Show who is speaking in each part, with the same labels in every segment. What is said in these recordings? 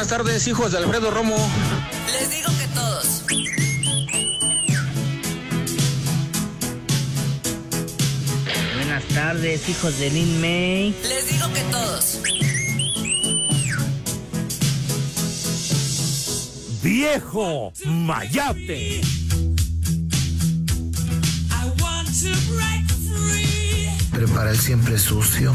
Speaker 1: Buenas tardes, hijos de Alfredo Romo.
Speaker 2: Les digo que todos.
Speaker 3: Buenas tardes, hijos de Lin May.
Speaker 2: Les digo que todos.
Speaker 4: ¡Viejo Mayate!
Speaker 5: Prepara el siempre sucio.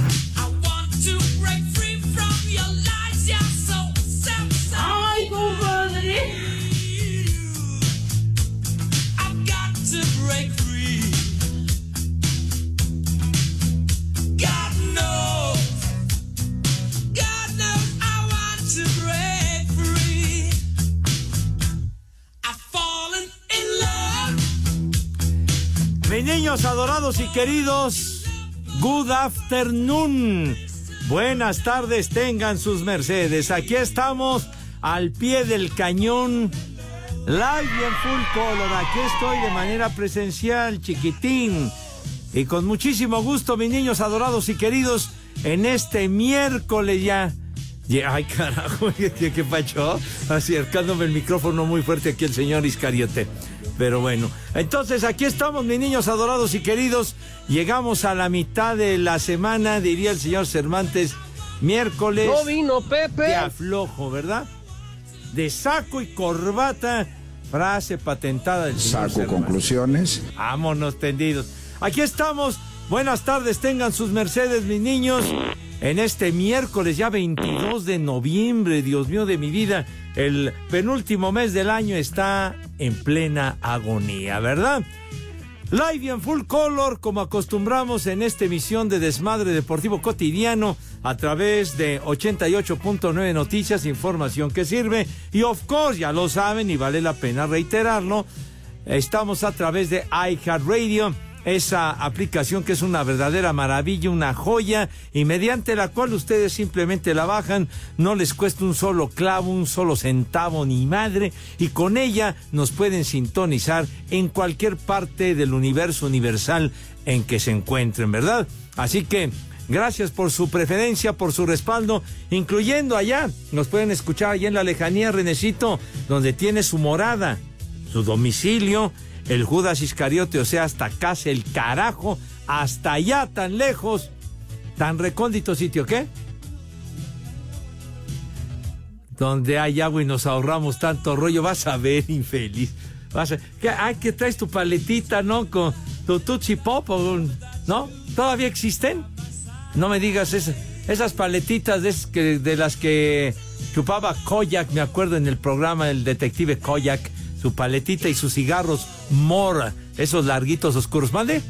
Speaker 4: Niños adorados y queridos, good afternoon. Buenas tardes, tengan sus mercedes. Aquí estamos al pie del cañón. Live en full color. Aquí estoy de manera presencial, chiquitín. Y con muchísimo gusto, mis niños adorados y queridos, en este miércoles ya. Ay, carajo, ¿qué, qué pacho? Acercándome el micrófono muy fuerte aquí el señor Iscariote. Pero bueno, entonces aquí estamos, mis niños adorados y queridos. Llegamos a la mitad de la semana, diría el señor Cervantes, miércoles.
Speaker 6: No vino Pepe.
Speaker 4: De aflojo, ¿verdad? De saco y corbata, frase patentada del señor
Speaker 5: Saco
Speaker 4: Cervantes.
Speaker 5: conclusiones.
Speaker 4: Vámonos tendidos. Aquí estamos. Buenas tardes, tengan sus mercedes, mis niños. En este miércoles, ya 22 de noviembre, Dios mío de mi vida, el penúltimo mes del año está en plena agonía, ¿verdad? Live y en full color, como acostumbramos en esta emisión de Desmadre Deportivo Cotidiano, a través de 88.9 Noticias, información que sirve. Y of course, ya lo saben y vale la pena reiterarlo, estamos a través de iHeartRadio, esa aplicación que es una verdadera maravilla, una joya, y mediante la cual ustedes simplemente la bajan, no les cuesta un solo clavo, un solo centavo ni madre, y con ella nos pueden sintonizar en cualquier parte del universo universal en que se encuentren, ¿verdad? Así que Gracias por su preferencia, por su respaldo, incluyendo allá. Nos pueden escuchar allá en la lejanía, Renecito, donde tiene su morada, su domicilio, el Judas Iscariote, o sea, hasta casa el carajo, hasta allá tan lejos, tan recóndito sitio, ¿qué? Donde hay agua y nos ahorramos tanto rollo, vas a ver, infeliz. Vas a, ¿qué? Ay, que traes tu paletita, ¿no? Con tu Tutsi Pop, ¿no? ¿Todavía existen? No me digas esa- esas paletitas de, de las que chupaba Koyak, me acuerdo en el programa El Detective Koyak, su paletita y sus cigarros Mora, esos larguitos oscuros. ¿Mande?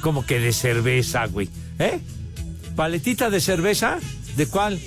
Speaker 4: Como que de cerveza, güey. ¿Eh? ¿Paletita de cerveza? ¿De cuál?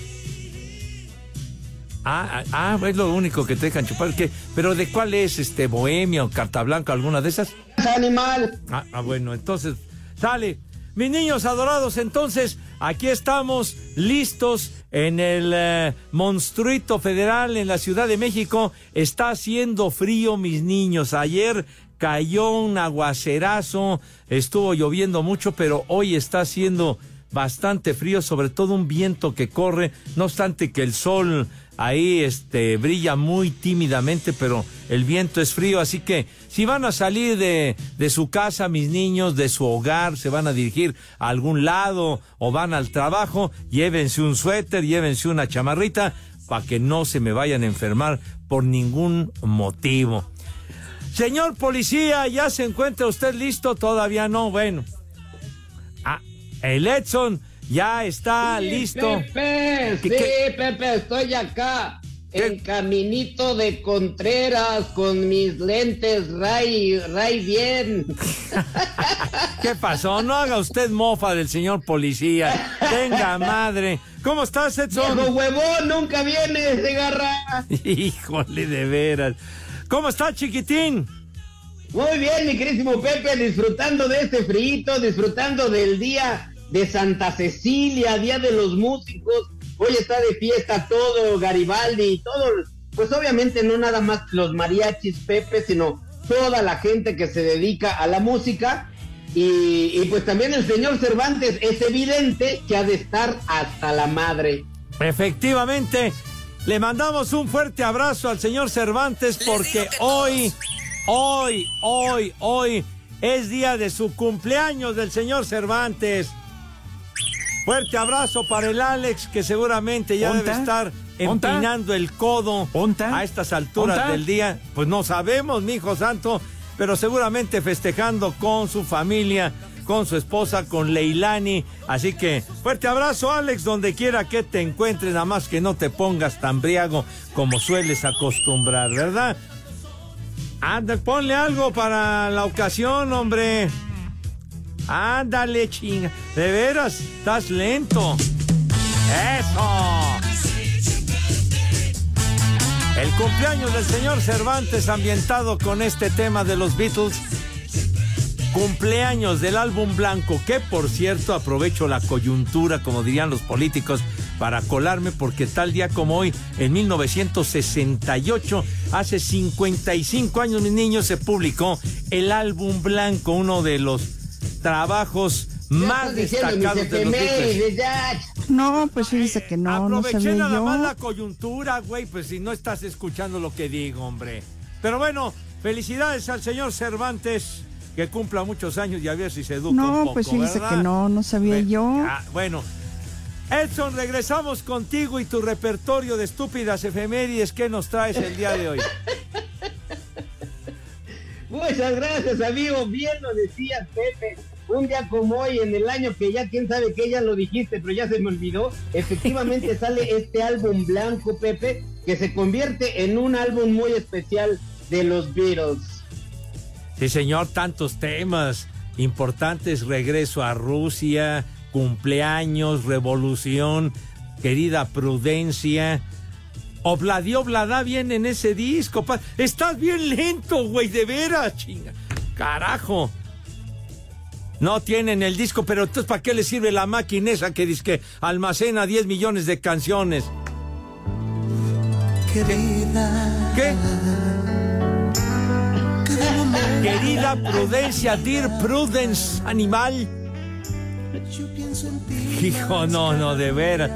Speaker 4: Ah, ah, ah, es lo único que te dejan chupar. ¿Qué? ¿Pero de cuál es? este ¿Bohemia o Carta Blanca, alguna de esas?
Speaker 6: Animal.
Speaker 4: Ah, ah, bueno, entonces, sale. Mis niños adorados, entonces, aquí estamos listos en el eh, Monstruito Federal en la Ciudad de México. Está haciendo frío, mis niños. Ayer cayó un aguacerazo, estuvo lloviendo mucho, pero hoy está haciendo bastante frío, sobre todo un viento que corre, no obstante que el sol ahí este brilla muy tímidamente, pero el viento es frío, así que si van a salir de, de su casa, mis niños, de su hogar, se van a dirigir a algún lado o van al trabajo, llévense un suéter, llévense una chamarrita para que no se me vayan a enfermar por ningún motivo. Señor policía, ¿ya se encuentra usted listo? Todavía no, bueno. Ah, el Edson ya está listo.
Speaker 6: Pepe,
Speaker 4: ¿Qué-
Speaker 6: sí,
Speaker 4: qué?
Speaker 6: Pepe, estoy acá.
Speaker 4: ¿Qué?
Speaker 6: En caminito de Contreras con mis lentes Ray, Ray bien.
Speaker 4: ¿Qué pasó? No haga usted mofa del señor policía. Tenga madre. ¿Cómo estás, Edson?
Speaker 6: Viejo huevón, nunca vienes de garra.
Speaker 4: Híjole, de veras. ¿Cómo está, chiquitín?
Speaker 6: Muy bien, mi querísimo Pepe, disfrutando de este frío, disfrutando del día de Santa Cecilia, Día de los Músicos. Hoy está de fiesta todo Garibaldi y todo, pues obviamente no nada más los mariachis, Pepe, sino toda la gente que se dedica a la música. Y, y pues también el señor Cervantes es evidente que ha de estar hasta la madre.
Speaker 4: Efectivamente, le mandamos un fuerte abrazo al señor Cervantes porque hoy, hoy, hoy, hoy es día de su cumpleaños del señor Cervantes. Fuerte abrazo para el Alex que seguramente ya debe estar empinando el codo a estas alturas del día. Pues no sabemos, mi hijo santo, pero seguramente festejando con su familia, con su esposa, con Leilani. Así que fuerte abrazo, Alex, donde quiera que te encuentres, nada más que no te pongas tan briago como sueles acostumbrar, ¿verdad? Anda, ponle algo para la ocasión, hombre. Ándale, chinga. De veras, estás lento. Eso. El cumpleaños del señor Cervantes ambientado con este tema de los Beatles. Cumpleaños del álbum blanco, que por cierto aprovecho la coyuntura, como dirían los políticos, para colarme porque tal día como hoy, en 1968, hace 55 años, mis niños, se publicó el álbum blanco, uno de los trabajos más destacados de los Beatles.
Speaker 7: No, pues fíjese que no,
Speaker 4: Aproveché
Speaker 7: no sabía
Speaker 4: nada
Speaker 7: yo.
Speaker 4: más la coyuntura, güey, pues si no estás escuchando lo que digo, hombre. Pero bueno, felicidades al señor Cervantes, que cumpla muchos años y a ver si se educa un
Speaker 7: No,
Speaker 4: poco,
Speaker 7: pues fíjese
Speaker 4: ¿verdad?
Speaker 7: que no, no sabía yo.
Speaker 4: Ah, bueno. Edson, regresamos contigo y tu repertorio de estúpidas efemérides. ¿Qué nos traes el día de hoy?
Speaker 6: Muchas gracias, amigo. Bien lo decías, Pepe. Un día como hoy, en el año que ya quién sabe que ya lo dijiste, pero ya se me olvidó. Efectivamente sale este álbum blanco, Pepe, que se convierte en un álbum muy especial de los Beatles.
Speaker 4: Sí, señor, tantos temas importantes. Regreso a Rusia, cumpleaños, revolución, querida Prudencia. Obladi Oblada viene en ese disco. pa- Estás bien lento, güey, de veras, chinga. Carajo. No tienen el disco, pero entonces ¿para qué le sirve la máquina esa que dice que almacena 10 millones de canciones?
Speaker 5: Querida.
Speaker 4: ¿Qué? Querida Prudencia, Dear Prudence, animal.
Speaker 5: Yo pienso en ti.
Speaker 4: Hijo, no, no, de veras.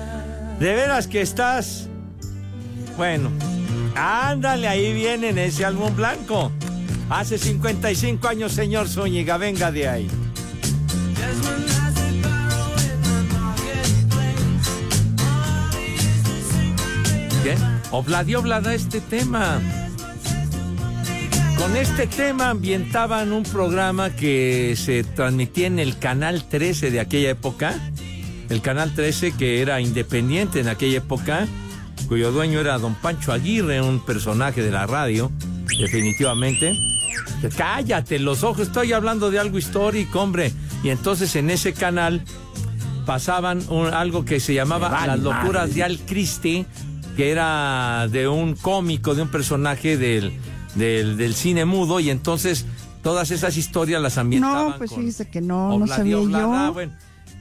Speaker 4: De veras que estás. Bueno, ándale, ahí viene en ese álbum blanco. Hace 55 años, señor Zúñiga, venga de ahí. ¿Qué? Obladi Oblada este tema. Con este tema ambientaban un programa que se transmitía en el Canal 13 de aquella época. El Canal 13 que era independiente en aquella época, cuyo dueño era don Pancho Aguirre, un personaje de la radio, definitivamente. Cállate los ojos, estoy hablando de algo histórico, hombre. Y entonces en ese canal pasaban un- algo que se llamaba
Speaker 8: vale
Speaker 4: Las locuras
Speaker 8: madre.
Speaker 4: de Al Christie, que era de un cómico, de un personaje del, del, del cine mudo, y entonces todas esas historias las ambientaban
Speaker 7: No, pues
Speaker 4: con
Speaker 7: fíjese que no, no
Speaker 4: Obladi
Speaker 7: sabía
Speaker 4: Oblada.
Speaker 7: yo.
Speaker 4: Bueno,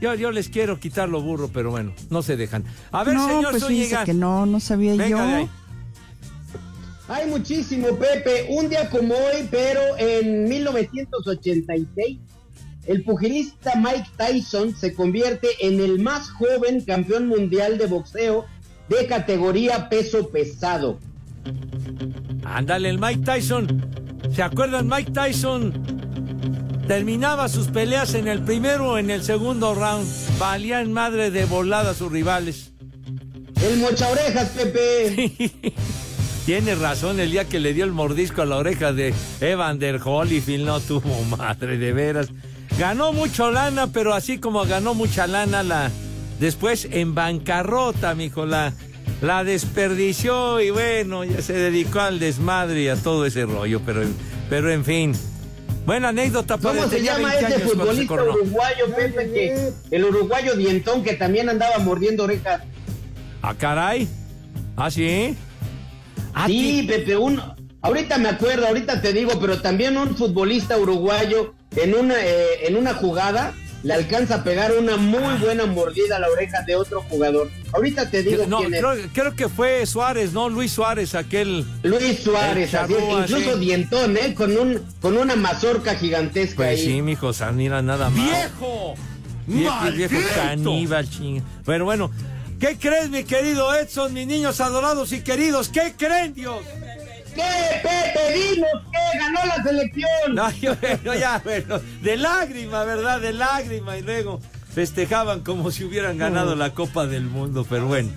Speaker 4: yo, yo les quiero quitar lo burro, pero bueno, no se dejan. A ver,
Speaker 7: no,
Speaker 4: señor
Speaker 7: pues que no, no sabía
Speaker 4: Venga
Speaker 7: yo.
Speaker 4: de ahí.
Speaker 6: Hay muchísimo, Pepe. Un día como hoy, pero en 1986, el pugilista Mike Tyson se convierte en el más joven campeón mundial de boxeo de categoría peso pesado.
Speaker 4: Ándale, el Mike Tyson. ¿Se acuerdan? Mike Tyson terminaba sus peleas en el primero o en el segundo round. Valían madre de volada a sus rivales.
Speaker 6: El mocha orejas, Pepe.
Speaker 4: Tiene razón, el día que le dio el mordisco a la oreja de Evander Holyfield no tuvo madre, de veras. Ganó mucho lana, pero así como ganó mucha lana, la después en bancarrota, mijo, la, la desperdició y bueno, ya se dedicó al desmadre y a todo ese rollo, pero, pero en fin. Buena anécdota,
Speaker 6: ¿Cómo se llama
Speaker 4: 20
Speaker 6: ese
Speaker 4: años cuando se
Speaker 6: futbolista uruguayo, Pepe? Que, el uruguayo dientón que también andaba mordiendo orejas.
Speaker 4: Ah, caray. Ah, sí. Ah,
Speaker 6: Sí,
Speaker 4: ti-
Speaker 6: Pepe, un, ahorita me acuerdo, ahorita te digo, pero también un futbolista uruguayo en una, eh, en una jugada le alcanza a pegar una muy buena mordida a la oreja de otro jugador. Ahorita te digo
Speaker 4: no,
Speaker 6: quién es.
Speaker 4: creo, creo que fue Suárez, ¿no? Luis Suárez, aquel.
Speaker 6: Luis Suárez, así es, incluso
Speaker 4: sí.
Speaker 6: dientón, ¿eh? Con, un, con una mazorca gigantesca
Speaker 4: Pues
Speaker 6: ahí.
Speaker 4: sí, mijo, mira nada más.
Speaker 8: ¡Viejo!
Speaker 4: Viejo, caníbal, ching. Pero bueno, ¿qué crees, mi querido Edson, mis niños adorados y queridos? ¿Qué creen, Dios?
Speaker 6: ¿Qué, Pepe? Dinos que ganó la selección.
Speaker 4: No, yo, ya, bueno, de lágrima, ¿verdad? De lágrima. Y luego festejaban como si hubieran ganado la Copa del Mundo, pero bueno.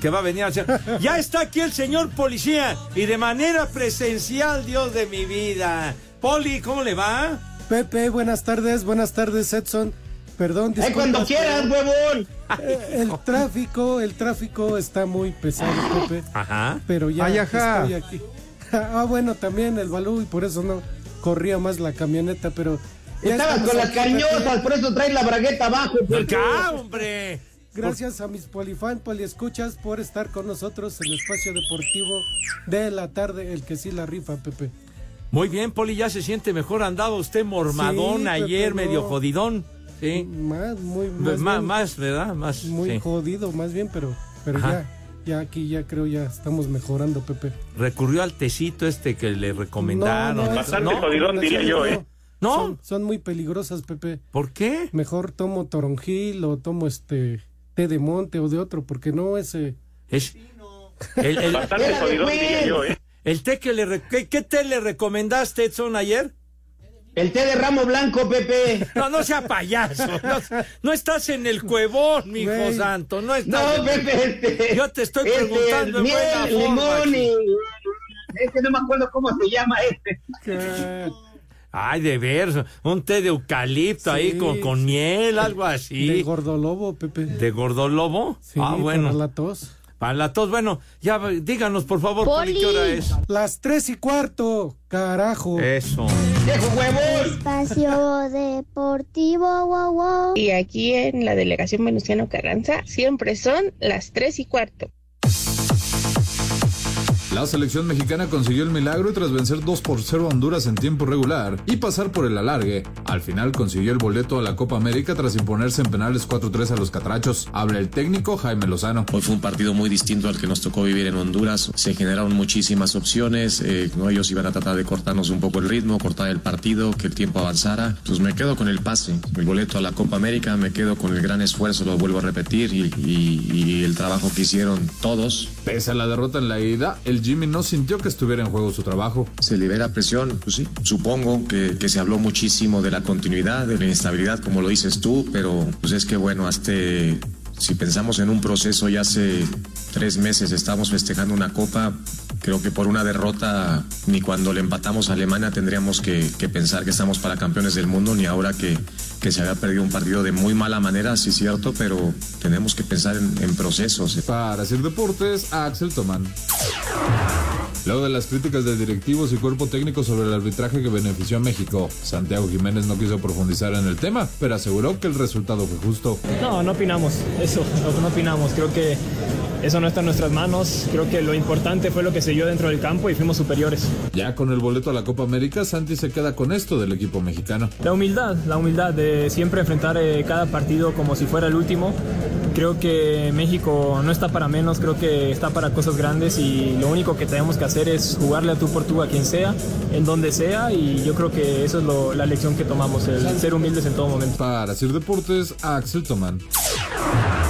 Speaker 4: ¿Qué va a venir a hacer? Ya está aquí el señor policía y de manera presencial, Dios de mi vida. Poli, ¿cómo le va?
Speaker 9: Pepe, buenas tardes, buenas tardes, Edson. Perdón,
Speaker 6: Ay, cuando
Speaker 9: disculpas,
Speaker 6: quieras, huevón.
Speaker 9: eh, El tráfico, el tráfico está muy pesado, Pepe.
Speaker 4: Ajá.
Speaker 9: Pero ya
Speaker 10: Ay, ajá.
Speaker 9: estoy aquí. Ah, bueno, también el balú y por eso no corría más la camioneta, pero.
Speaker 6: Estabas con las cañosas, por eso traes la bragueta abajo. Pepe.
Speaker 4: ¡Acá, hombre!
Speaker 9: Gracias a mis polifan, poliescuchas por estar con nosotros en el espacio deportivo de la tarde, el que sí la rifa, Pepe.
Speaker 4: Muy bien, Poli, ya se siente mejor. Andaba usted mormadón
Speaker 9: Sí, Pepe,
Speaker 4: ayer,
Speaker 9: no.
Speaker 4: medio jodidón. Sí.
Speaker 9: Más, muy,
Speaker 4: Más,
Speaker 9: más,
Speaker 4: más,
Speaker 9: bien,
Speaker 4: ¿verdad? Más.
Speaker 9: muy
Speaker 4: sí.
Speaker 9: jodido, más bien, pero, pero
Speaker 4: Ajá.
Speaker 9: ya, ya aquí ya creo ya estamos mejorando, Pepe.
Speaker 4: Recurrió al tecito este que le recomendaron.
Speaker 9: No, no,
Speaker 11: Bastante
Speaker 9: no,
Speaker 11: jodidón, diría yo, ¿eh?
Speaker 4: ¿No?
Speaker 9: Son, son muy peligrosas, Pepe.
Speaker 4: ¿Por qué?
Speaker 9: Mejor tomo toronjil o tomo este té de monte o de otro, porque no ese.
Speaker 4: Es el, el-
Speaker 11: Bastante jodidón, diría yo, ¿eh?
Speaker 4: el té que le... re- ¿Qué, qué té le recomendaste, Edson, ayer?
Speaker 6: El té de ramo blanco, Pepe.
Speaker 4: No, no sea payaso. No, no estás en el cuevón, mi hijo santo. No
Speaker 6: No,
Speaker 4: estás en el-
Speaker 6: Pepe, este.
Speaker 4: Yo te estoy
Speaker 6: este,
Speaker 4: preguntando en
Speaker 6: miel,
Speaker 4: buena forma,
Speaker 6: limón y. Este no me acuerdo cómo se llama este.
Speaker 4: Ay, de ver, un té de eucalipto ahí con, con miel, algo
Speaker 9: De
Speaker 4: así.
Speaker 9: gordolobo, Pepe.
Speaker 4: ¿De gordolobo?
Speaker 9: Sí,
Speaker 4: ah, bueno.
Speaker 9: para la tos.
Speaker 4: Para la tos, bueno, ya díganos por favor, Poli, ¿qué hora es?
Speaker 9: Las tres y cuarto, carajo.
Speaker 4: Eso.
Speaker 6: ¡Viejo huevón!
Speaker 12: Espacio Deportivo, wow, wow.
Speaker 13: Y aquí en la delegación Venustiano Carranza siempre son las tres y cuarto.
Speaker 14: La selección mexicana consiguió el milagro y tras vencer 2 por 0 a Honduras en tiempo regular y pasar por el alargue, al final consiguió el boleto a la Copa América tras imponerse en penales 4-3 a los catrachos. Habla el técnico Jaime Lozano.
Speaker 15: Hoy fue un partido muy distinto al que nos tocó vivir en Honduras. Se generaron muchísimas opciones. eh, ¿no? Ellos iban a tratar de cortarnos un poco el ritmo, cortar el partido, que el tiempo avanzara. Pues me quedo con el pase, el boleto a la Copa América, me quedo con el gran esfuerzo, lo vuelvo a repetir, y, y- y el trabajo que hicieron todos.
Speaker 14: Pese a la derrota en la ida, el Jimmy no sintió que estuviera en juego su trabajo.
Speaker 15: Se libera presión, pues sí. Supongo que, que se habló muchísimo de la continuidad, de la inestabilidad, como lo dices tú, pero pues es que bueno, hasta si pensamos en un proceso ya hace tres meses estamos festejando una copa, creo que por una derrota ni cuando le empatamos a Alemania tendríamos que, que pensar que estamos para campeones del mundo, ni ahora que, que se había perdido un partido de muy mala manera, sí cierto, pero tenemos que pensar en, en procesos.
Speaker 14: Para Sir Deportes, Axel Tomán. Luego de las críticas de directivos y cuerpo técnico sobre el arbitraje que benefició a México, Santiago Jiménez no quiso profundizar en el tema, pero aseguró que el resultado fue justo.
Speaker 16: No, no opinamos, eso, no, opinamos. Creo que eso no está en nuestras manos. Creo que lo importante fue lo que se dio dentro del campo y fuimos superiores.
Speaker 14: Ya con el boleto a la Copa América, Santi se queda con esto del equipo mexicano.
Speaker 16: La humildad, la humildad de siempre enfrentar eh, cada partido como si fuera el último. Creo que México no está para menos, creo que está para cosas grandes y lo único que tenemos que hacer es jugarle a tú por tú a quien sea, en donde sea y yo creo que eso es lo- la lección que tomamos, el ser humildes en todo momento.
Speaker 14: Para Sir Deportes, Axel Tomán.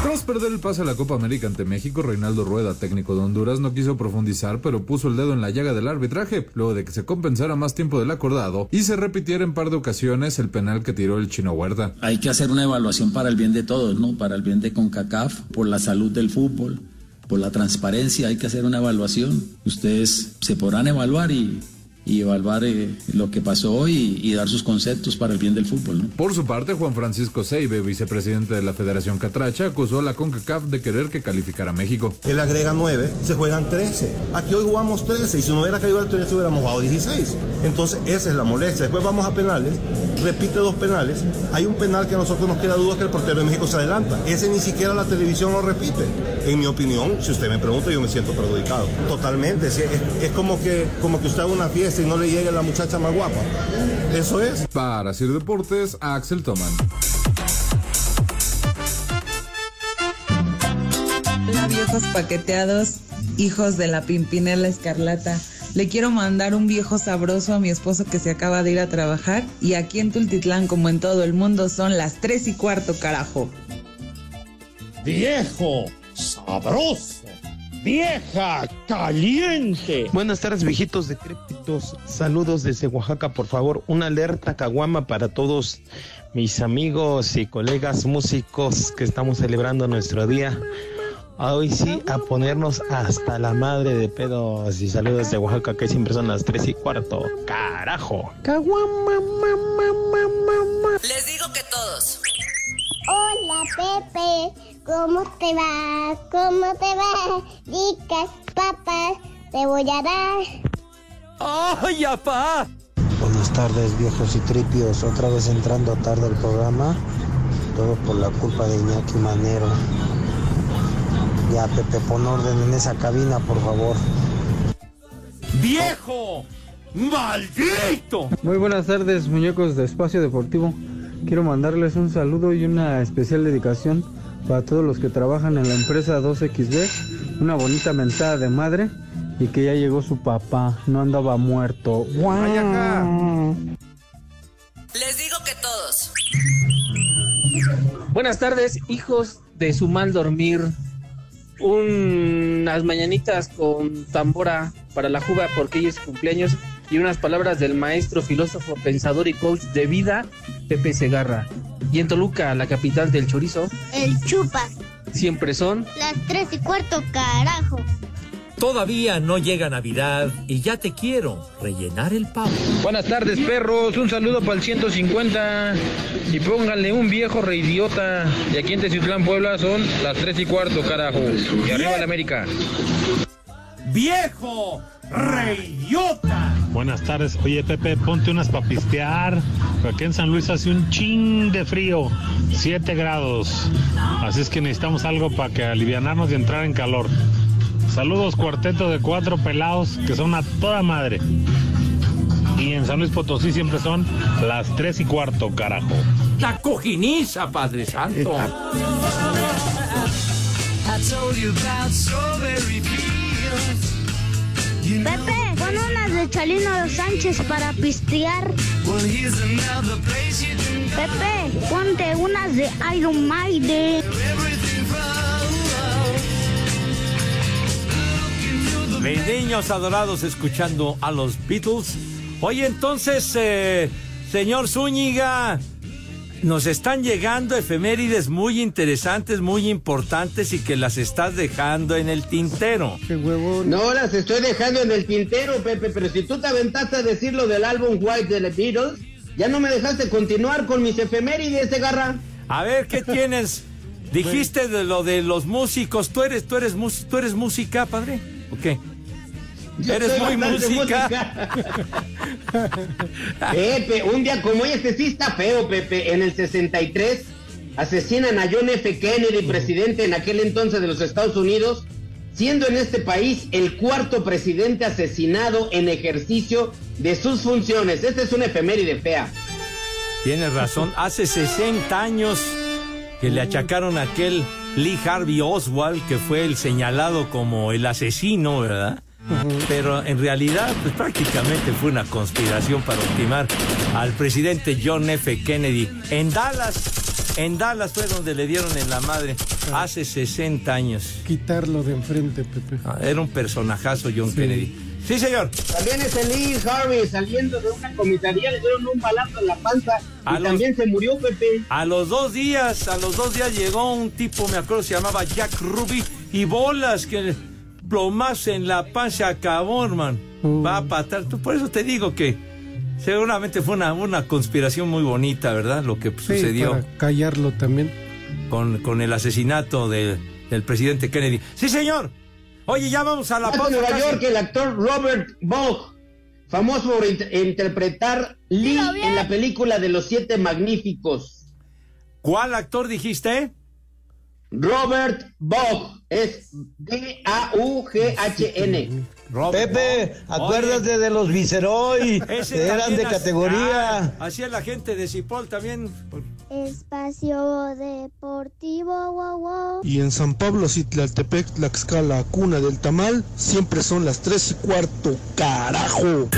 Speaker 14: Tras perder el pase a la Copa América ante México, Reinaldo Rueda, técnico de Honduras, no quiso profundizar, pero puso el dedo en la llaga del arbitraje, luego de que se compensara más tiempo del acordado y se repitiera en par de ocasiones el penal que tiró el chino Huerta.
Speaker 17: Hay que hacer una evaluación para el bien de todos, ¿no? Para el bien de CONCACAF, por la salud del fútbol, por la transparencia, hay que hacer una evaluación. Ustedes se podrán evaluar y, y evaluar eh, lo que pasó y, y, dar sus conceptos para el bien del fútbol. ¿no?
Speaker 14: Por su parte, Juan Francisco Seibe, vicepresidente de la Federación Catracha, acusó a la CONCACAF de querer que calificara a México.
Speaker 8: Él agrega 9, se juegan 13. Aquí hoy jugamos 13 y si no hubiera caído el 13 hubiéramos jugado 16. Entonces esa es la molestia. Después vamos a penales, repite dos penales. Hay un penal que a nosotros nos queda duda que el portero de México se adelanta. Ese ni siquiera la televisión lo repite. En mi opinión, si usted me pregunta, yo me siento perjudicado. Totalmente. Es, es como, que, como que usted haga una fiesta y no le llegue la muchacha más guapa. Eso es.
Speaker 14: Para Sir Deportes, Axel Toman.
Speaker 11: Hola viejos paqueteados, hijos de la Pimpinela Escarlata. Le quiero mandar un viejo sabroso a mi esposo que se acaba de ir a trabajar y aquí en Tultitlán como en todo el mundo son las tres y cuarto carajo.
Speaker 18: Viejo sabroso. Vieja caliente.
Speaker 19: Buenas tardes, viejitos decrépitos. Saludos desde Oaxaca, por favor. Una alerta caguama para todos mis amigos y colegas músicos que estamos celebrando nuestro día. Hoy sí, a ponernos hasta la madre de pedos y saludos de Oaxaca, que siempre son las tres y cuarto. ¡Carajo!
Speaker 12: Caguama, mamá, mamá.
Speaker 2: Les digo que todos.
Speaker 12: Hola, Pepe. ¿Cómo te va? ¿Cómo te va? Ricas papas te voy a dar.
Speaker 4: ¡Ay, apá!
Speaker 20: Buenas tardes, viejos y tripios. Otra vez entrando tarde al programa. Todo por la culpa de Iñaki Manero. Ya, Pepe, pon orden en esa cabina, por favor.
Speaker 4: ¡Viejo! ¡Maldito!
Speaker 21: Muy buenas tardes, muñecos de Espacio Deportivo. Quiero mandarles un saludo y una especial dedicación para todos los que trabajan en la empresa 2XB. Una bonita mentada de madre y que ya llegó su papá, no andaba muerto. ¡Guau!
Speaker 2: Les digo que todos.
Speaker 22: Buenas tardes, hijos de su mal dormir. Unas mañanitas con tambora para la juga porque ella es cumpleaños y unas palabras del maestro, filósofo, pensador y coach de vida, Pepe Segarra. Y en Toluca, la capital del chorizo,
Speaker 12: El chupas.
Speaker 22: siempre son
Speaker 12: Las tres y cuarto, carajo.
Speaker 4: Todavía no llega Navidad y ya te quiero rellenar el pavo.
Speaker 1: Buenas tardes, perros. Un saludo para el 150. Y pónganle un viejo reidiota. Y aquí en Teciutlán, Puebla, son las 3 y cuarto, carajo. Y arriba la América.
Speaker 4: ¡Viejo! ¡Reyota!
Speaker 10: Buenas tardes. Oye, Pepe, ponte unas para pistear. Aquí en San Luis hace un ching de frío, 7 grados. Así es que necesitamos algo para que alivianarnos y entrar en calor. Saludos, cuarteto de cuatro pelados que son a toda madre. Y en San Luis Potosí siempre son las 3 y cuarto, carajo.
Speaker 4: La cojiniza, Padre Santo.
Speaker 12: Pepe, pon unas de Chalino Sánchez para pistear. Pepe, ponte unas de Iron Maiden.
Speaker 4: Mis niños adorados escuchando a los Beatles. Oye, entonces, eh, señor Zúñiga, nos están llegando efemérides muy interesantes, muy importantes y que las estás dejando en el tintero.
Speaker 9: Qué huevón.
Speaker 6: No las estoy dejando en el tintero, Pepe, pero si tú te aventaste a decir lo del álbum White de The Beatles, ya no me dejaste continuar con mis efemérides, de garra.
Speaker 4: A ver, ¿qué tienes? Dijiste de lo de los músicos. ¿Tú eres, tú eres, tú eres música, padre? ¿O qué?
Speaker 6: Yo
Speaker 4: Eres muy música.
Speaker 6: Pepe, un día como hoy, este sí está feo, Pepe. En el 63 asesinan a John F. Kennedy, presidente en aquel entonces de los Estados Unidos, siendo en este país el cuarto presidente asesinado en ejercicio de sus funciones. Esta es una efeméride fea.
Speaker 4: Tienes razón. Hace 60 años que le achacaron a aquel Lee Harvey Oswald, que fue el señalado como el asesino, ¿verdad? Pero en realidad, pues prácticamente fue una conspiración para ultimar al presidente John F. Kennedy en Dallas. En Dallas fue donde le dieron en la madre hace 60 años.
Speaker 9: Quitarlo de enfrente, Pepe.
Speaker 4: Ah, Era un personajazo John
Speaker 9: Sí.
Speaker 4: Kennedy. Sí, señor.
Speaker 6: También ese Lee Harvey saliendo de una comisaría le dieron un balazo en la panza y
Speaker 4: los-
Speaker 6: también se murió, Pepe.
Speaker 4: A los dos días, a los dos días llegó un tipo, me acuerdo, se llamaba Jack Ruby, y bolas que plomazo en la panza acabó, hermano. Va para atrás. Tú- Por eso te digo que seguramente fue una, una conspiración muy bonita, ¿verdad? Lo que
Speaker 9: Sí,
Speaker 4: sucedió
Speaker 9: para callarlo también.
Speaker 4: con, con el asesinato de- del presidente Kennedy. Sí, señor. Oye, ya vamos a la pausa.
Speaker 6: Nueva
Speaker 4: casi.
Speaker 6: York, el actor Robert Bog, famoso por int- interpretar Lee en la película de los siete magníficos.
Speaker 4: ¿Cuál actor dijiste?
Speaker 6: Robert Bog, es B-A-U-G-H-N.
Speaker 23: Pepe, acuérdate de los Viceroy, que eran de categoría.
Speaker 4: Ah, así es la gente de Cipol también.
Speaker 12: Espacio Deportivo, wow, wow.
Speaker 24: Y en San Pablo, Citlaltepec, Tlaxcala, cuna del tamal, siempre son las tres y cuarto, carajo.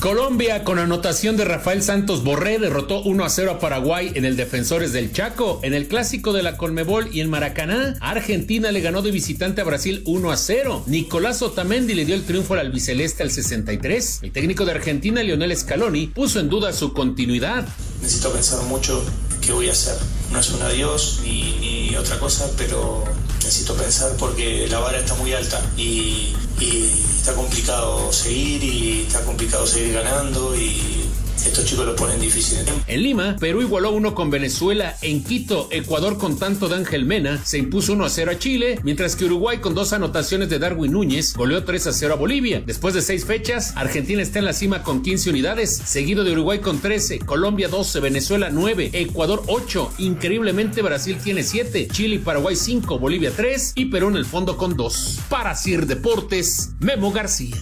Speaker 25: Colombia, con anotación de Rafael Santos Borré, derrotó 1 a 0 a Paraguay en el Defensores del Chaco. En el clásico de la Colmebol y en Maracaná, Argentina le ganó de visitante a Brasil 1 a 0. Nicolás Otamendi le dio el triunfo al albiceleste al 63. El técnico de Argentina, Lionel Scaloni, puso en duda su continuidad.
Speaker 26: Necesito pensar mucho voy a hacer. No es un adiós ni, ni otra cosa, pero necesito pensar porque la vara está muy alta y, y está complicado seguir y está complicado seguir ganando y estos chicos lo ponen difícil.
Speaker 25: En Lima, Perú igualó 1 con Venezuela. En Quito, Ecuador con tanto de Ángel Mena se impuso 1 a 0 a Chile, mientras que Uruguay con dos anotaciones de Darwin Núñez goleó 3 a 0 a Bolivia. Después de seis fechas, Argentina está en la cima con 15 unidades, seguido de Uruguay con 13, Colombia 12, Venezuela 9, Ecuador 8. Increíblemente Brasil tiene 7, Chile y Paraguay 5, Bolivia 3 y Perú en el fondo con 2. Para Sir Deportes, Memo García.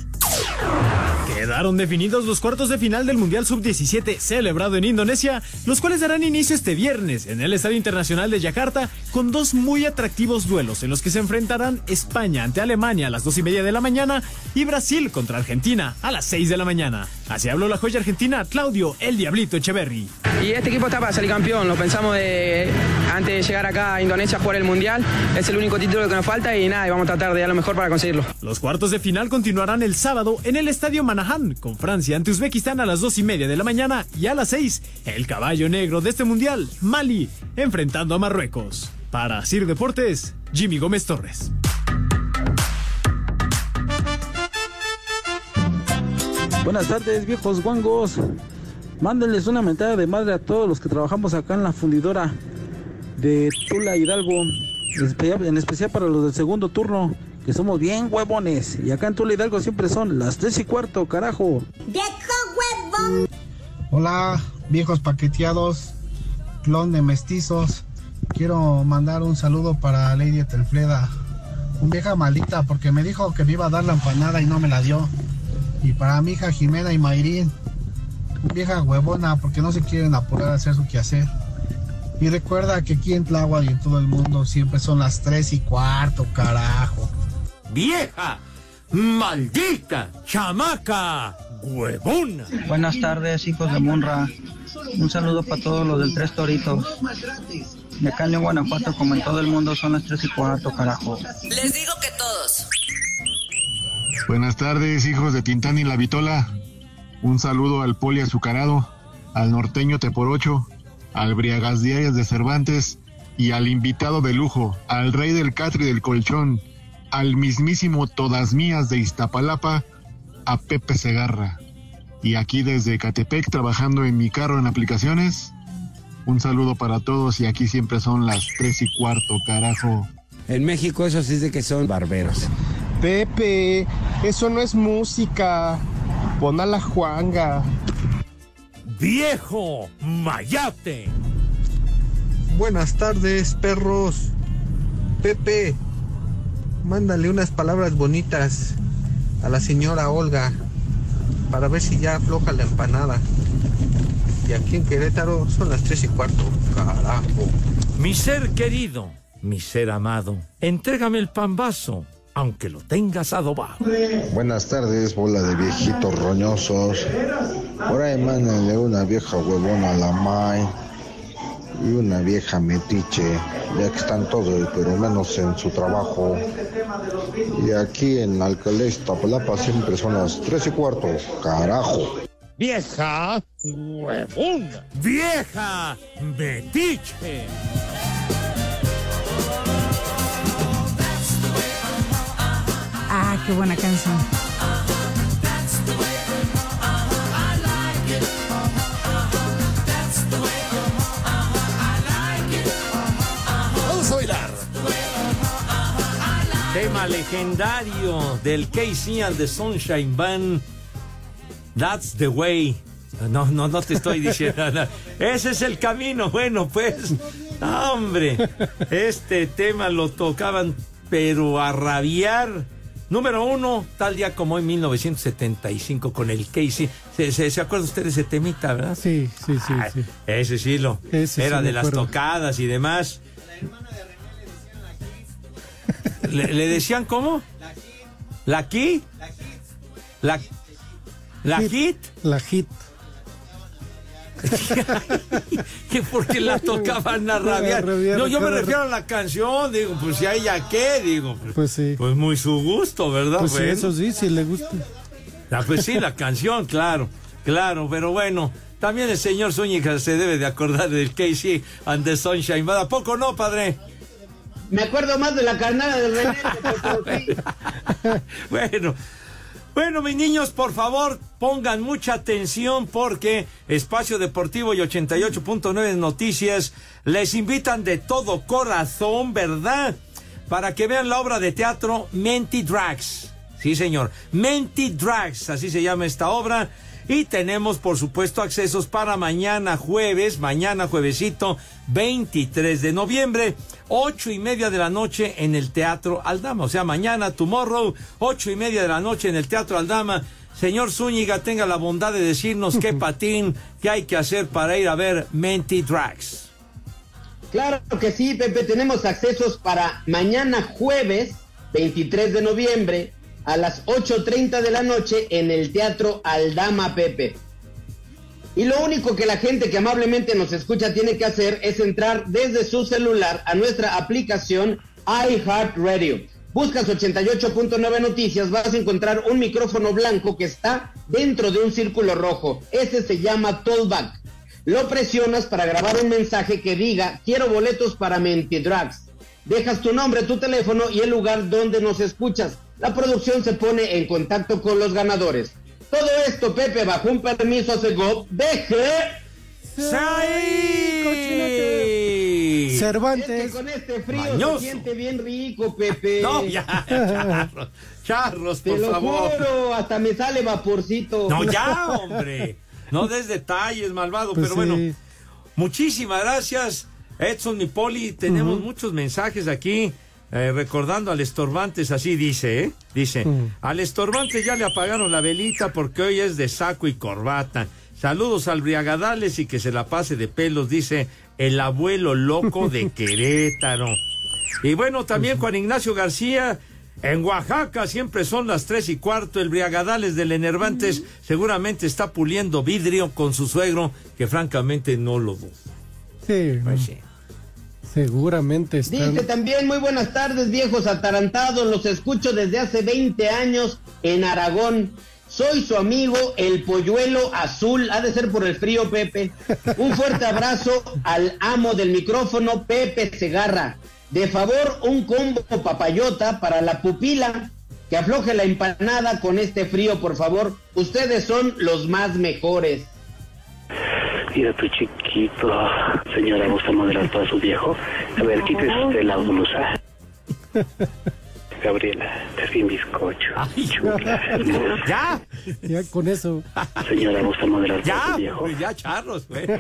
Speaker 16: Quedaron definidos los cuartos de final del Mundial Sub-17 celebrado en Indonesia, los cuales darán inicio este viernes en el Estadio Internacional de Yakarta con dos muy atractivos duelos en los que se enfrentarán España ante Alemania a las dos y media de la mañana y Brasil contra Argentina a las 6 de la mañana. Así habló la joya argentina Claudio El Diablito Echeverry.
Speaker 27: Y este equipo está para salir campeón, lo pensamos de, antes de llegar acá a Indonesia a jugar el Mundial, es el único título que nos falta y nada, y vamos a tratar de dar lo mejor para conseguirlo.
Speaker 16: Los cuartos de final continuarán el sábado en el Estadio Manahan con Francia ante Uzbekistán a las dos y media de la mañana y a las 6 el caballo negro de este mundial, Mali, enfrentando a Marruecos. Para Sir Deportes, Jimmy Gómez Torres.
Speaker 21: Buenas tardes, viejos guangos. Mándenles una mentada de madre a todos los que trabajamos acá en la fundidora de Tula Hidalgo. En especial, para los del segundo turno, que somos bien huevones. Y acá en Tula Hidalgo siempre son las tres y cuarto, carajo.
Speaker 28: Hola, viejos paqueteados, clon de mestizos. Quiero mandar un saludo para Lady Telfleda, un vieja maldita porque me dijo que me iba a dar la empanada y no me la dio. Y para mi hija Jimena y Mayrín, vieja huevona porque no se quieren apurar a hacer su quehacer. Y recuerda que aquí en Tláhuac y en todo el mundo siempre son las tres y cuarto, carajo.
Speaker 4: ¡Vieja! ¡Maldita! ¡Chamaca! ¡Huevona!
Speaker 21: Buenas tardes, hijos de Munra. Un saludo para todos los del Tres Toritos. De acá en Guanajuato, como en todo el mundo, son las tres y cuarto, carajo.
Speaker 2: Les digo que todos.
Speaker 29: Buenas tardes, hijos de Tintán y la Vitola. Un saludo al poli azucarado, al norteño Teporocho, al Briagas Diarias de Cervantes y al invitado de lujo, al rey del Catri del Colchón, al mismísimo Todas Mías de Iztapalapa, a Pepe Segarra. Y aquí desde Catepec trabajando en mi carro en aplicaciones. Un saludo para todos y aquí siempre son las tres y cuarto, carajo.
Speaker 30: En México eso sí de que son barberos.
Speaker 24: Pepe, eso no es música. Pon a la Juanga.
Speaker 4: ¡Viejo! ¡Mayate!
Speaker 24: Buenas tardes, perros. Pepe, mándale unas palabras bonitas a la señora Olga para ver si ya afloja la empanada. Y aquí en Querétaro son las tres y cuarto. Carajo.
Speaker 4: Mi ser querido, mi ser amado, entrégame el pambazo, aunque lo tengas adobado.
Speaker 31: Buenas tardes, bola de viejitos roñosos. Por ahí mándenle una vieja huevona a la May y una vieja metiche, ya que están todos, pero menos en su trabajo. Y aquí en Alcalá Iztapalapa siempre son las tres y cuarto. Carajo.
Speaker 18: Vieja huevona.
Speaker 4: ¡Vieja! ¡Metiche!
Speaker 32: Qué buena canción.
Speaker 33: Vamos a bailar.
Speaker 4: Tema legendario del KC and the Sunshine Band. That's the way. No, no, no te estoy diciendo. Ese es el camino. Bueno, pues, hombre, este tema lo tocaban, pero a rabiar. Número uno, tal día como hoy, 1975, con el Casey. ¿Se, se, se acuerda usted de ese temita, verdad?
Speaker 9: Sí, sí, sí.
Speaker 4: Ah,
Speaker 9: sí.
Speaker 4: Ese sí lo.
Speaker 9: Ese
Speaker 4: era
Speaker 9: sí
Speaker 4: de las tocadas y demás. ¿Le, le decían cómo? ¿La Ki? La ¿La hit?
Speaker 9: La hit.
Speaker 4: que porque la tocaban a rabiar. No, yo me refiero a la canción, digo, pues si a ella qué, digo. Pues,
Speaker 9: Pues sí.
Speaker 4: pues muy su gusto, ¿verdad?
Speaker 9: Pues sí, eso sí, sí le gusta.
Speaker 4: Ah, pues sí, la canción, claro, claro, pero bueno, también el señor Zúñiga se debe de acordar del Casey and the Sunshine. ¿A poco no, padre?
Speaker 6: Me acuerdo más de la carnada del René.
Speaker 4: Bueno, bueno, mis niños, por favor, pongan mucha atención porque Espacio Deportivo y 88.9 Noticias les invitan de todo corazón, ¿verdad? Para que vean la obra de teatro Menti Drags. Sí, señor. Menti Drags, así se llama esta obra. Y tenemos, por supuesto, accesos para mañana jueves, mañana juevesito 23 de noviembre, ocho y media de la noche en el Teatro Aldama. O sea, mañana, tomorrow, ocho y media de la noche en el Teatro Aldama. Señor Zúñiga, tenga la bondad de decirnos qué patín, qué hay que hacer para ir a ver Menti Drags.
Speaker 6: Claro que sí, Pepe, tenemos accesos para mañana jueves 23 de noviembre a las 8.30 de la noche en el Teatro Aldama, Pepe. Y lo único que la gente que amablemente nos escucha tiene que hacer es entrar desde su celular a nuestra aplicación iHeartRadio. Buscas 88.9 noticias, vas a encontrar un micrófono blanco que está dentro de un círculo rojo. Ese se llama Tollback. Lo presionas para grabar un mensaje que diga quiero boletos para Mentidrags. Dejas tu nombre, tu teléfono y el lugar donde nos escuchas. La producción se pone en contacto con los ganadores. Todo esto, Pepe, bajo un permiso hace go. Deje.
Speaker 4: ¡Sai!
Speaker 9: Cervantes.
Speaker 6: Es que con este frío
Speaker 4: Mañoso.
Speaker 6: se siente bien rico, Pepe.
Speaker 4: No, ya, charros, charros,
Speaker 6: Te
Speaker 4: por
Speaker 6: lo
Speaker 4: favor.
Speaker 6: juro, hasta me sale vaporcito.
Speaker 4: No, ya, hombre. No des detalles, malvado,
Speaker 9: Pues
Speaker 4: pero bueno.
Speaker 9: sí.
Speaker 4: Muchísimas gracias, Edson y Poli. Tenemos
Speaker 9: Ujú.
Speaker 4: muchos mensajes aquí. Eh, recordando al Estorbantes, así dice, ¿eh? Dice,
Speaker 9: Ujú.
Speaker 4: al Estorbantes ya le apagaron la velita porque hoy es de saco y corbata. Saludos al Briagadales y que se la pase de pelos, dice el abuelo loco de Querétaro. Y bueno, también Juan Ignacio García, en Oaxaca siempre son las tres y cuarto. El Briagadales del Enervantes seguramente está puliendo vidrio con su suegro, que francamente no lo dudo.
Speaker 9: Sí,
Speaker 4: Pues sí.
Speaker 9: Seguramente están.
Speaker 6: Dice también, muy buenas tardes, viejos atarantados. Los escucho desde hace 20 años en Aragón. Soy su amigo, el polluelo azul. Ha de ser por el frío, Pepe. Un fuerte abrazo al amo del micrófono, Pepe Segarra. De favor, un combo papayota para la pupila. Que afloje la empanada con este frío, por favor. Ustedes son los más mejores.
Speaker 34: Mira tu chiquito. Señora, ¿gusta moderar para su viejo? A ver, quítese usted la blusa. Gabriela, te vi un bizcocho. Chula, hermosa.
Speaker 4: ¡Ya!
Speaker 9: Ya con eso.
Speaker 34: Señora, ¿gusta moderar para
Speaker 4: ¡Ya!
Speaker 34: su viejo?
Speaker 4: pues ya, charros, bueno.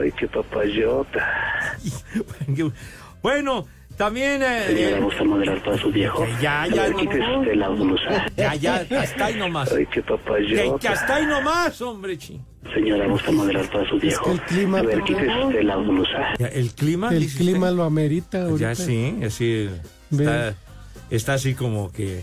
Speaker 34: Ay, qué papayota.
Speaker 4: Bueno, también... eh,
Speaker 34: Señora,
Speaker 4: eh,
Speaker 34: ¿gusta moderar para su viejo?
Speaker 4: Ya, ya,
Speaker 34: ver,
Speaker 4: no.
Speaker 34: quítese usted la blusa.
Speaker 4: ya, ya, hasta ahí nomás.
Speaker 34: Ay, qué
Speaker 4: Que, que
Speaker 34: papayota.
Speaker 4: hasta ahí nomás, hombre, chi.
Speaker 34: Señora, ¿gusta moderar para su viejo?
Speaker 9: el clima,
Speaker 34: A ver, quítese usted la blusa.
Speaker 4: Ya, El clima...
Speaker 9: El
Speaker 4: dice
Speaker 9: clima
Speaker 4: usted.
Speaker 9: lo amerita ahorita.
Speaker 4: Ya sí, así... Está, está así como que...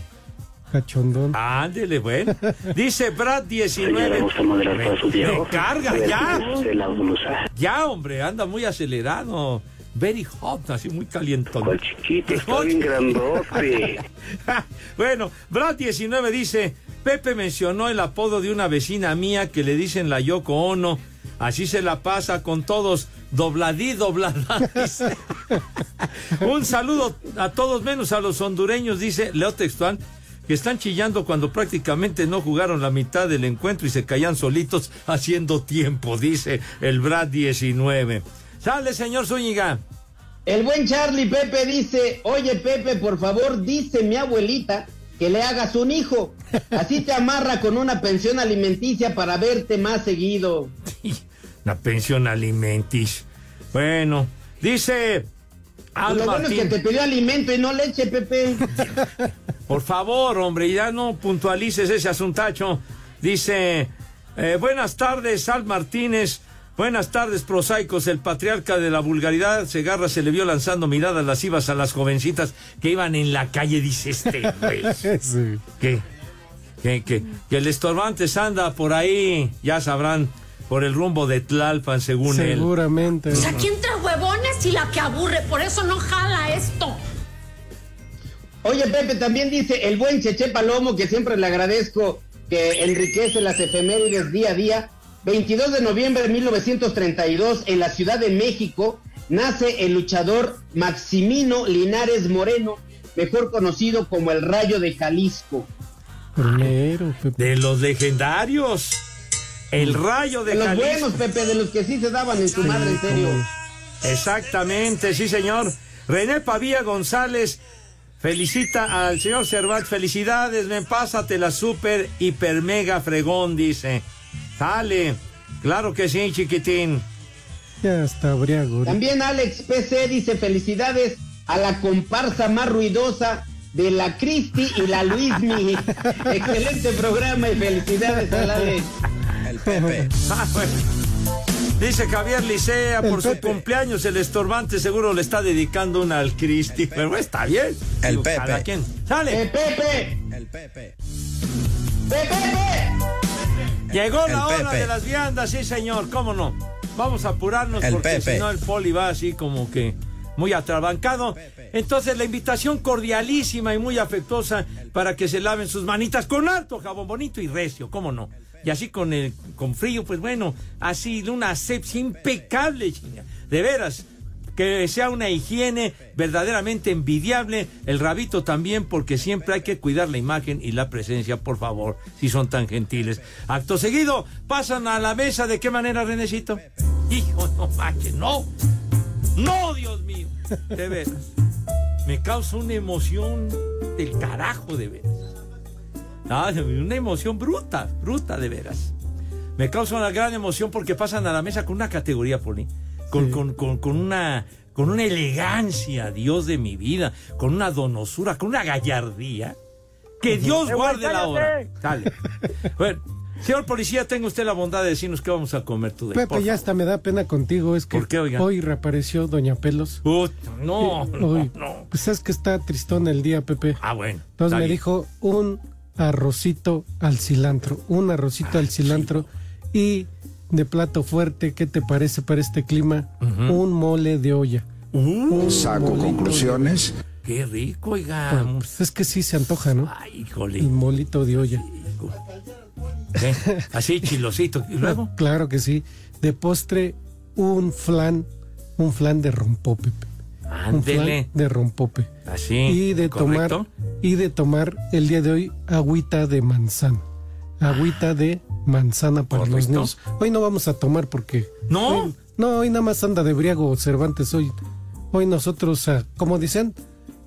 Speaker 9: Cachondón.
Speaker 4: Ándele, bueno. Dice Brad
Speaker 34: Señora,
Speaker 4: 19.
Speaker 34: ¿gusta moderar para su viejo?
Speaker 4: Me carga,
Speaker 34: ver,
Speaker 4: ya.
Speaker 34: la blusa.
Speaker 4: Ya, hombre, anda muy acelerado. Very hot, así muy calientón.
Speaker 34: ¿Cuál chiquito? Está bien grandote.
Speaker 4: bueno, Brad 19 dice, Pepe mencionó el apodo de una vecina mía que le dicen la Yoko Ono. Así se la pasa con todos, dobladí, doblada. dice. Un saludo a todos menos a los hondureños, dice Leo Textual, que están chillando cuando prácticamente no jugaron la mitad del encuentro y se caían solitos haciendo tiempo, dice el Brad 19. Sale, señor Zúñiga.
Speaker 6: El buen Charlie Pepe dice, oye Pepe, por favor, dice mi abuelita que le hagas un hijo. Así te amarra con una pensión alimenticia para verte más seguido.
Speaker 4: La pensión alimenticia. Bueno, dice
Speaker 6: Al Lo bueno es que te pidió alimento y no leche, Pepe.
Speaker 4: Por favor, hombre, ya no puntualices ese asuntacho. Dice, eh, buenas tardes, Al Martínez. Buenas tardes, prosaicos. El patriarca de la vulgaridad, Segarra, se le vio lanzando miradas lascivas a las jovencitas que iban en la calle, dice este, güey.
Speaker 9: Sí.
Speaker 4: ¿Qué? ¿Qué? ¿Qué? Que el estorbantes anda por ahí, ya sabrán, por el rumbo de Tlalpan, según él.
Speaker 9: Seguramente.
Speaker 2: Pues aquí entre huevones y la que aburre, por eso no jala esto.
Speaker 6: Oye, Pepe, también dice el buen Cheche Palomo, que siempre le agradezco que enriquece las efemérides día a día. 22 de noviembre de 1932, en la Ciudad de México, nace el luchador Maximino Linares Moreno, mejor conocido como el Rayo de Jalisco.
Speaker 9: Primero, Pepe.
Speaker 4: De los legendarios. El rayo de,
Speaker 6: De los
Speaker 4: Jalisco.
Speaker 6: buenos, Pepe, de los que sí se daban en su madre, en serio.
Speaker 4: Exactamente, sí, señor. René Pavía González felicita al señor Cervantes. Felicidades, me pásate la super hiper mega fregón, dice. Sale. Claro que sí, chiquitín.
Speaker 9: Ya está briago.
Speaker 6: También Alex PC dice felicidades a la comparsa más ruidosa de la Cristi y la Luismi. Excelente programa y felicidades al Alex.
Speaker 30: El Pepe.
Speaker 4: Ah, bueno. Dice Javier Licea,
Speaker 9: El
Speaker 4: por su cumpleaños el estorbante seguro le está dedicando una al Cristi. Pero está bien.
Speaker 30: El
Speaker 4: Digo,
Speaker 30: Pepe.
Speaker 4: cada quien.
Speaker 6: ¡Eh,
Speaker 4: Sale.
Speaker 6: Pepe!
Speaker 30: El Pepe.
Speaker 6: ¡Eh, Pepe!
Speaker 4: Llegó
Speaker 30: El
Speaker 4: la hora
Speaker 30: Pepe.
Speaker 4: de las viandas, sí, señor. ¿Cómo no? Vamos a apurarnos
Speaker 30: El
Speaker 4: porque si no el poli va así como que muy atrabancado. Entonces la invitación cordialísima y muy afectuosa para que se laven sus manitas con alto jabón bonito y recio, ¿cómo no? Y así con el con frío, pues bueno, así una asepsia impecable, chinga. De veras, que sea una higiene verdaderamente envidiable, el rabito también, porque siempre hay que cuidar la imagen y la presencia, por favor, si son tan gentiles. Acto seguido, pasan a la mesa, ¿de qué manera, Renecito? Hijo, no manches, no, no, Dios mío, de veras. Me causa una emoción del carajo, de veras. Ah, una emoción bruta, bruta, de veras. Me causa una gran emoción porque pasan a la mesa con una categoría, Poli. Con,
Speaker 9: Sí.
Speaker 4: con, con, con una, con una elegancia, Dios de mi vida, con una donosura, con una gallardía. Que Dios
Speaker 35: Eh,
Speaker 4: guarde la hora. Dale. Bueno, señor policía, tenga usted la bondad de decirnos qué vamos a comer tú de
Speaker 9: Pepe, ya hasta me da pena contigo. Es que hoy reapareció Doña Pelos.
Speaker 4: no, no,
Speaker 9: Hoy.
Speaker 4: no.
Speaker 9: Pues es que está tristón el día, Pepe.
Speaker 4: Ah, bueno.
Speaker 9: Entonces me
Speaker 4: bien.
Speaker 9: dijo un arrocito al cilantro, un arrocito al cilantro y de plato fuerte, ¿qué te parece para este clima? Un mole de olla. Un
Speaker 30: Saco conclusiones.
Speaker 4: Qué rico, oiga.
Speaker 9: pues es que sí se antoja, ¿no?
Speaker 4: Ay, híjole.
Speaker 9: El molito de olla.
Speaker 4: Así, chilosito. Y luego.
Speaker 9: Claro que sí. De postre, un flan, un flan de rompope. Pepe. Un flan
Speaker 4: Ándele.
Speaker 9: de rompope.
Speaker 4: Así.
Speaker 9: y de
Speaker 4: ¿correcto?
Speaker 9: tomar y de tomar el día de hoy agüita de manzana. Agüita de manzana para los niños. Hoy no vamos a tomar porque
Speaker 4: ¿No?
Speaker 9: hoy- no, hoy nada más anda de briago Cervantes hoy. Hoy nosotros, a, como dicen,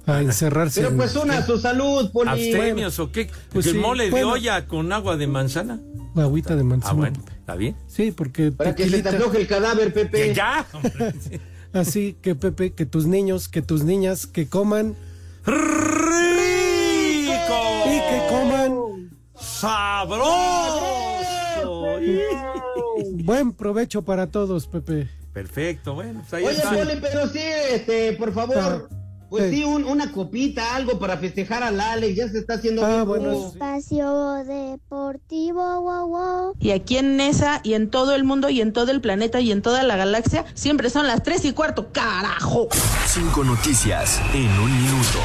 Speaker 9: a encerrarse.
Speaker 6: Pero
Speaker 9: en-
Speaker 6: pues una a su salud, Poli.
Speaker 4: ¿Abstemios o qué?
Speaker 9: Pues
Speaker 4: ¿El
Speaker 9: sí,
Speaker 4: mole de olla con agua de manzana?
Speaker 9: agüita de manzana.
Speaker 4: Ah, bueno, está bien.
Speaker 9: Sí, porque
Speaker 6: Para que se te afloje el cadáver, Pepe.
Speaker 4: Que ya.
Speaker 9: Así que Pepe, que tus niños, que tus niñas, que coman
Speaker 4: ¡Rico!
Speaker 9: y que coman
Speaker 4: ¡Sabroso!
Speaker 9: Buen provecho para todos, Pepe.
Speaker 4: Perfecto, bueno, pues ahí
Speaker 6: Oye,
Speaker 4: está.
Speaker 6: Poli, pero sí, este, por favor,
Speaker 9: Ah,
Speaker 6: pues
Speaker 9: sí.
Speaker 6: sí, un- una copita, algo para festejar al Alex, ya se está haciendo
Speaker 9: Ah, bueno, sí.
Speaker 12: Espacio Deportivo, wow, wow.
Speaker 32: Y aquí en NESA y en todo el mundo y en todo el planeta y en toda la galaxia siempre son las tres y cuarto. ¡Carajo!
Speaker 36: Cinco noticias en un minuto.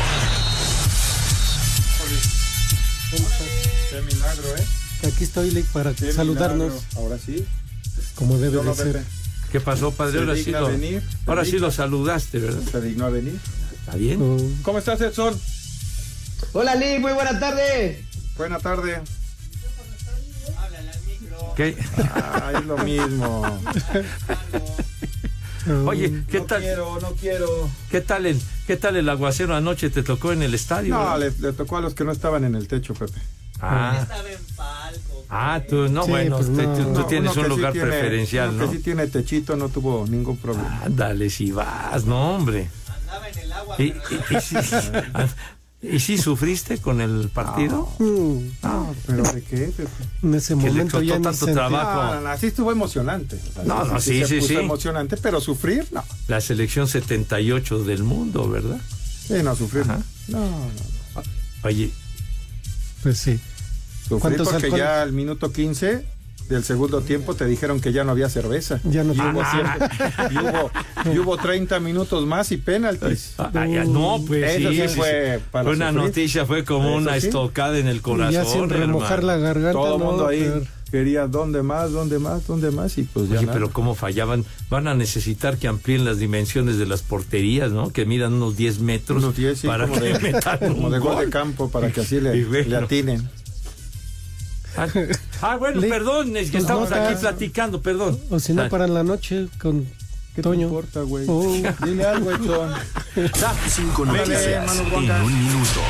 Speaker 9: Aquí estoy Lick, para
Speaker 37: Qué
Speaker 9: saludarnos
Speaker 37: milagro. Ahora sí.
Speaker 9: como debe de ser.
Speaker 37: Pepe.
Speaker 4: ¿Qué pasó, padre?
Speaker 37: Se
Speaker 4: Ahora sí lo,
Speaker 37: venir,
Speaker 4: ahora sí lo saludaste, ¿verdad?
Speaker 37: ¿Se dignó a venir?
Speaker 4: ¿Está bien?
Speaker 9: Oh,
Speaker 37: ¿Cómo estás, Edson?
Speaker 6: Hola, Lee, muy buena tarde.
Speaker 38: Buena tarde.
Speaker 4: ¿Qué?
Speaker 38: Ah, es lo mismo.
Speaker 4: Oye, ¿qué tal?
Speaker 38: No quiero, no quiero.
Speaker 4: ¿Qué tal el, qué tal el aguacero anoche? ¿Te tocó en el estadio?
Speaker 38: No, le tocó a los que no estaban en el techo, Pepe.
Speaker 4: Ah. Ah, tú, no,
Speaker 38: Sí,
Speaker 4: bueno,
Speaker 38: pues no.
Speaker 4: tú,
Speaker 38: No,
Speaker 4: tienes un
Speaker 38: sí
Speaker 4: lugar
Speaker 38: tiene-
Speaker 4: preferencial, ¿no?
Speaker 38: que sí tiene techito, no tuvo ningún problema.
Speaker 4: Ándale, si vas, no, hombre. ¿Y, y, y si, ¿y si sufriste con el partido?
Speaker 38: No, pero ¿de qué?
Speaker 9: En ese
Speaker 4: Que le
Speaker 9: momento
Speaker 4: costó
Speaker 9: ya
Speaker 4: tanto
Speaker 9: sentí-
Speaker 4: trabajo.
Speaker 38: No, no, no, así estuvo emocionante. O sea,
Speaker 4: No, no, sí, sí, sí.
Speaker 38: emocionante, pero sufrir, no.
Speaker 4: La selección 78 del mundo, ¿verdad?
Speaker 38: Sí, no, sufrir.
Speaker 4: Ajá.
Speaker 38: No, no.
Speaker 4: Oye,
Speaker 9: Pues sí. ¿Cuántos
Speaker 38: porque
Speaker 9: alcoholes?
Speaker 38: ya al minuto 15 del segundo tiempo te dijeron que ya no había cerveza.
Speaker 9: Ya no
Speaker 38: y, hubo siete- y, hubo, y hubo 30 minutos más y penaltis.
Speaker 4: ah, ah, ya, no, pues
Speaker 38: Eso
Speaker 4: sí,
Speaker 38: sí fue
Speaker 4: sí.
Speaker 38: para
Speaker 4: Una
Speaker 38: sufrir.
Speaker 4: noticia fue como
Speaker 38: Eso
Speaker 4: una
Speaker 38: sí.
Speaker 4: estocada en el corazón.
Speaker 9: ya sin remojar
Speaker 4: hermano.
Speaker 9: la garganta.
Speaker 38: Todo el
Speaker 9: no,
Speaker 38: mundo ahí
Speaker 9: peor.
Speaker 38: quería dónde más, dónde más, dónde más y pues ya
Speaker 4: Oye,
Speaker 38: nada.
Speaker 4: pero cómo fallaban. Van a necesitar que amplíen las dimensiones de las porterías, ¿no? Que midan unos 10 metros
Speaker 38: Unos 10, sí,
Speaker 4: para
Speaker 38: como
Speaker 4: que
Speaker 38: de,
Speaker 4: metan
Speaker 38: como
Speaker 4: un
Speaker 38: de gol de campo para que así le,
Speaker 4: Y bueno.
Speaker 38: le atinen.
Speaker 4: Ah, ah, bueno,
Speaker 9: Le-
Speaker 4: perdón, es que estamos aquí platicando, perdón.
Speaker 9: O si no,
Speaker 4: Ah,
Speaker 9: para la noche con
Speaker 38: ¿Qué
Speaker 9: Toño.
Speaker 38: te importa, güey?
Speaker 9: Oh.
Speaker 38: Dile algo, Edson.
Speaker 36: Cinco noticias en un minuto.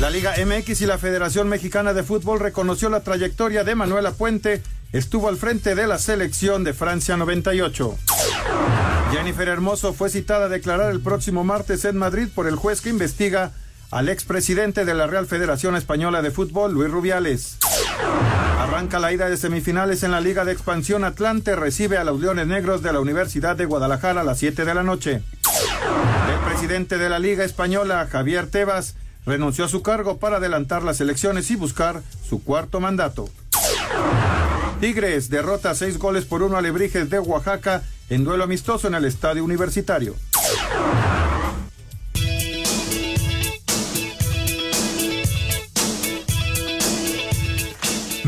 Speaker 38: La Liga MX y la Federación Mexicana de Fútbol reconoció la trayectoria de Manuela Puente. Estuvo al frente de la selección de Francia 98. Jennifer Hermoso fue citada a declarar el próximo martes en Madrid por el juez que investiga al expresidente de la Real Federación Española de Fútbol, Luis Rubiales. Arranca la ida de semifinales en la Liga de Expansión Atlante, recibe a los Leones Negros de la Universidad de Guadalajara a las 7 de la noche. El presidente de la Liga Española, Javier Tebas, renunció a su cargo para adelantar las elecciones y buscar su cuarto mandato. Tigres derrota seis goles por uno a Lebrijes de Oaxaca en duelo amistoso en el estadio universitario.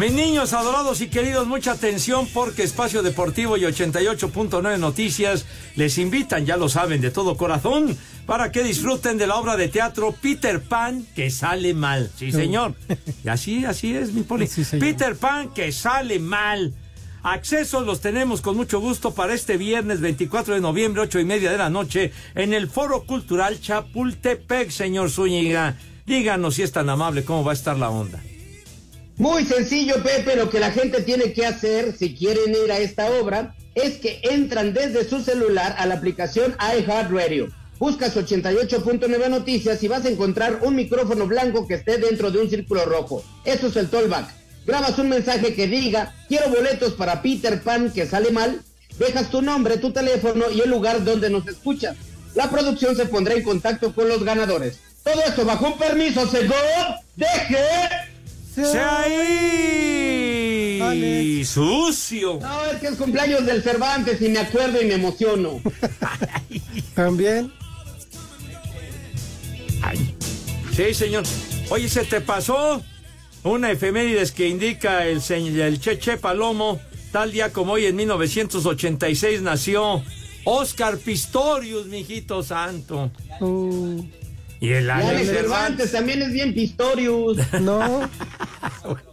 Speaker 4: Mis niños adorados y queridos, mucha atención porque Espacio Deportivo y 88.9 Noticias les invitan, ya lo saben, de todo corazón, para que disfruten de la obra de teatro Peter Pan que sale mal. Sí, señor. Y así, así es, mi poli. Peter Pan que sale mal. Accesos los tenemos con mucho gusto para este viernes 24 de noviembre, ocho y media de la noche, en el Foro Cultural Chapultepec, señor Zúñiga. Díganos si es tan amable, cómo va a estar la onda.
Speaker 6: Muy sencillo, Pepe, lo que la gente tiene que hacer si quieren ir a esta obra es que entran desde su celular a la aplicación iHeartRadio. Buscas 88.9 noticias y vas a encontrar un micrófono blanco que esté dentro de un círculo rojo. Eso es el tollback. Grabas un mensaje que diga, quiero boletos para Peter Pan que sale mal. Dejas tu nombre, tu teléfono y el lugar donde nos escuchas. La producción se pondrá en contacto con los ganadores. Todo esto bajo un permiso, según deje...
Speaker 4: ¡Se ahí! ¡Sucio!
Speaker 6: No, es que es cumpleaños del Cervantes y me acuerdo y me emociono.
Speaker 9: También.
Speaker 4: Sí, señor. Oye, ¿se te pasó? Una efemérides que indica el, señ- el Cheche Palomo. Tal día como hoy, en 1986, nació Oscar Pistorius, mijito santo.
Speaker 9: Uh,
Speaker 4: Y el
Speaker 6: Y
Speaker 4: Alex
Speaker 6: Alex
Speaker 4: Cervantes.
Speaker 6: Cervantes también es bien Pistorius.
Speaker 9: no.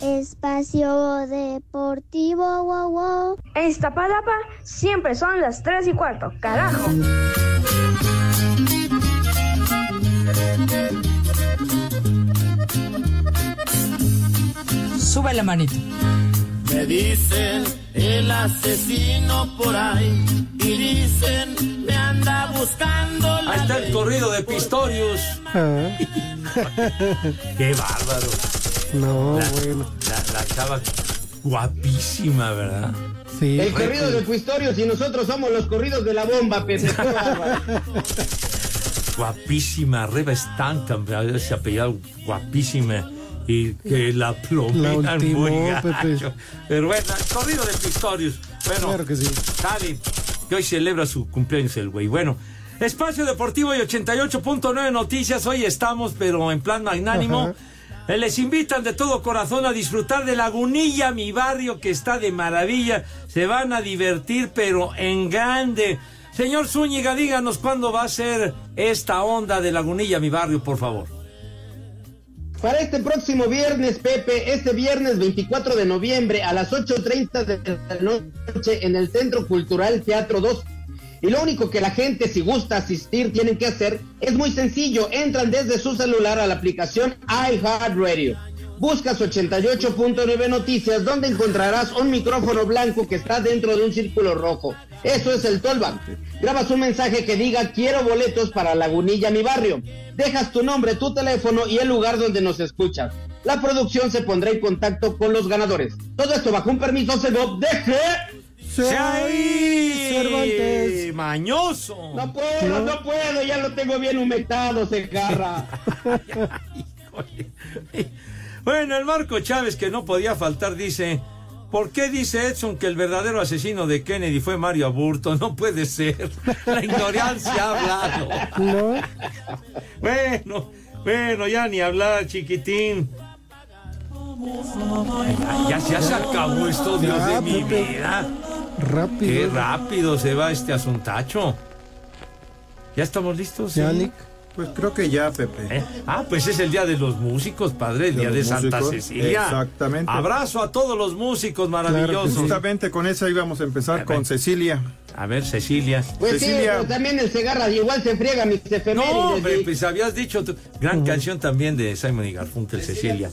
Speaker 12: Espacio Deportivo, wow, wow.
Speaker 39: En Iztapalapa siempre son las 3 y cuarto, carajo.
Speaker 35: Sube la manito.
Speaker 37: Me dicen el asesino por ahí y dicen me anda buscando la
Speaker 4: Ahí está el corrido de Pistorius.
Speaker 9: Ah,
Speaker 4: ¡Qué bárbaro!
Speaker 9: no,
Speaker 4: La,
Speaker 9: bueno.
Speaker 4: la- la chava guapísima, ¿verdad?
Speaker 9: Sí.
Speaker 6: El corrido de Pistorius y nosotros somos los corridos de la bomba, Pepe. Qué bárbaro.
Speaker 4: Guapísima, Reba Stanton, ese apellido guapísima. Y que la plomean
Speaker 9: La ultimó,
Speaker 4: muy gacho.
Speaker 9: Pepe.
Speaker 4: Pero bueno, el corrido de Pistorius. Bueno,
Speaker 9: Claro que sí.
Speaker 4: Sale, que hoy celebra su cumpleaños el güey. Bueno, Espacio Deportivo y 88.9 Noticias. Hoy estamos, pero en plan magnánimo. Eh, Les invitan de todo corazón a disfrutar de Lagunilla, mi barrio que está de maravilla. Se van a divertir, pero en grande. Señor Zúñiga, díganos cuándo va a ser esta onda de Lagunilla, mi barrio, por favor.
Speaker 6: Para este próximo viernes, Pepe, este viernes 24 de noviembre a las 8.30 de la noche en el Centro Cultural Teatro 2. Y lo único que la gente, si gusta asistir, tienen que hacer es muy sencillo. Entran desde su celular a la aplicación iHeartRadio. Buscas 88.9 Noticias, donde encontrarás un micrófono blanco que está dentro de un círculo rojo. Eso es el Tollback. Grabas un mensaje que diga quiero boletos para Lagunilla, mi barrio. Dejas tu nombre, tu teléfono y el lugar donde nos escuchas. La producción se pondrá en contacto con los ganadores. Todo esto bajo un permiso deje.
Speaker 4: ¡Se ahí! Cervantes. Mañoso.
Speaker 6: No puedo, no puedo, ya lo tengo bien humectado, se carra.
Speaker 4: bueno, el Marco Chávez que no podía faltar dice, ¿por qué dice Edson que el verdadero asesino de Kennedy fue Mario Aburto? No puede ser. La ignorancia ha hablado.
Speaker 9: No.
Speaker 4: Bueno, bueno, ya ni hablar, chiquitín. Ya, ya se acabó esto, Dios de mi vida.
Speaker 9: Rápido.
Speaker 4: Qué rápido se va este asuntacho. ¿Ya estamos listos?
Speaker 9: Ya,
Speaker 4: sí?
Speaker 38: Pues creo que ya, Pepe.
Speaker 4: ¿Eh? Ah, pues es el día de los músicos, padre, el
Speaker 38: De
Speaker 4: día de Santa Cecilia.
Speaker 38: exactamente.
Speaker 4: Abrazo a todos los músicos maravillosos.
Speaker 38: Justamente con esa íbamos a empezar con Cecilia.
Speaker 4: A ver, Cecilia.
Speaker 6: Pues sí,
Speaker 38: Cecilia.
Speaker 6: pero también el Segarra igual se friega mis efemérides.
Speaker 4: No, hombre, pues habías dicho tu gran canción también de Simon y Garfunkel, Cecilia.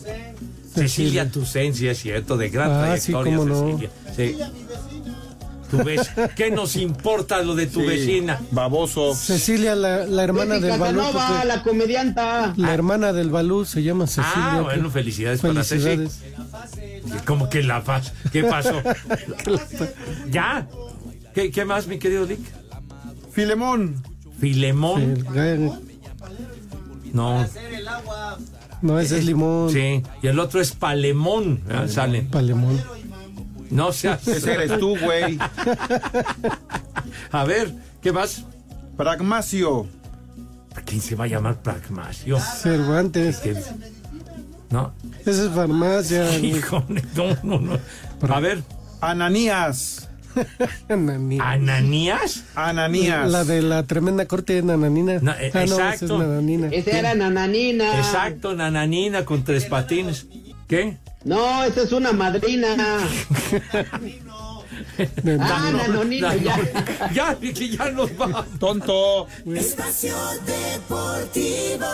Speaker 4: Cecilia Toussaint, sí es cierto, de gran
Speaker 9: Ah, sí,
Speaker 4: trayectoria,
Speaker 9: no.
Speaker 4: Cecilia. Sí. Tu ¿Qué nos importa lo de tu
Speaker 38: Sí,
Speaker 4: vecina?
Speaker 38: Baboso.
Speaker 9: Cecilia, la, la hermana del Balú.
Speaker 6: La comedianta.
Speaker 9: La hermana del Balú se llama Cecilia.
Speaker 4: Ah, bueno, felicidades, para Ceci.
Speaker 9: Felicidades.
Speaker 4: ¿Cómo que la paz? ¿Qué pasó? ¿Ya? ¿Qué, qué más, mi querido Dick?
Speaker 38: Filemón.
Speaker 4: ¿Filemón? No.
Speaker 9: No, ese es limón.
Speaker 4: Sí. Y el otro es Palemón. Ah, Sale.
Speaker 9: Palemón.
Speaker 4: No seas.
Speaker 38: Ese eres tú, güey.
Speaker 4: A ver, ¿qué más?
Speaker 38: Pragmacio.
Speaker 4: ¿Quién se va a llamar Pragmacio?
Speaker 9: Cervantes.
Speaker 4: ¿Qué? ¿No?
Speaker 9: Esa es farmacia.
Speaker 4: Híjole, no, no, no. A ver,
Speaker 38: Ananías.
Speaker 9: Nananina.
Speaker 4: ¿Ananías?
Speaker 38: Ananías.
Speaker 9: La de la tremenda corte de Nananina.
Speaker 4: Na- eh,
Speaker 9: ah, no, esa es
Speaker 4: exacto.
Speaker 9: Nananina.
Speaker 6: Ese era Nananina.
Speaker 4: Exacto, nananina con tres patines. ¿Qué?
Speaker 6: No, esa es una madrina. Ah, Nanonina, ya.
Speaker 4: Ya, que ya nos va.
Speaker 38: Tonto.
Speaker 37: Espacio Deportivo.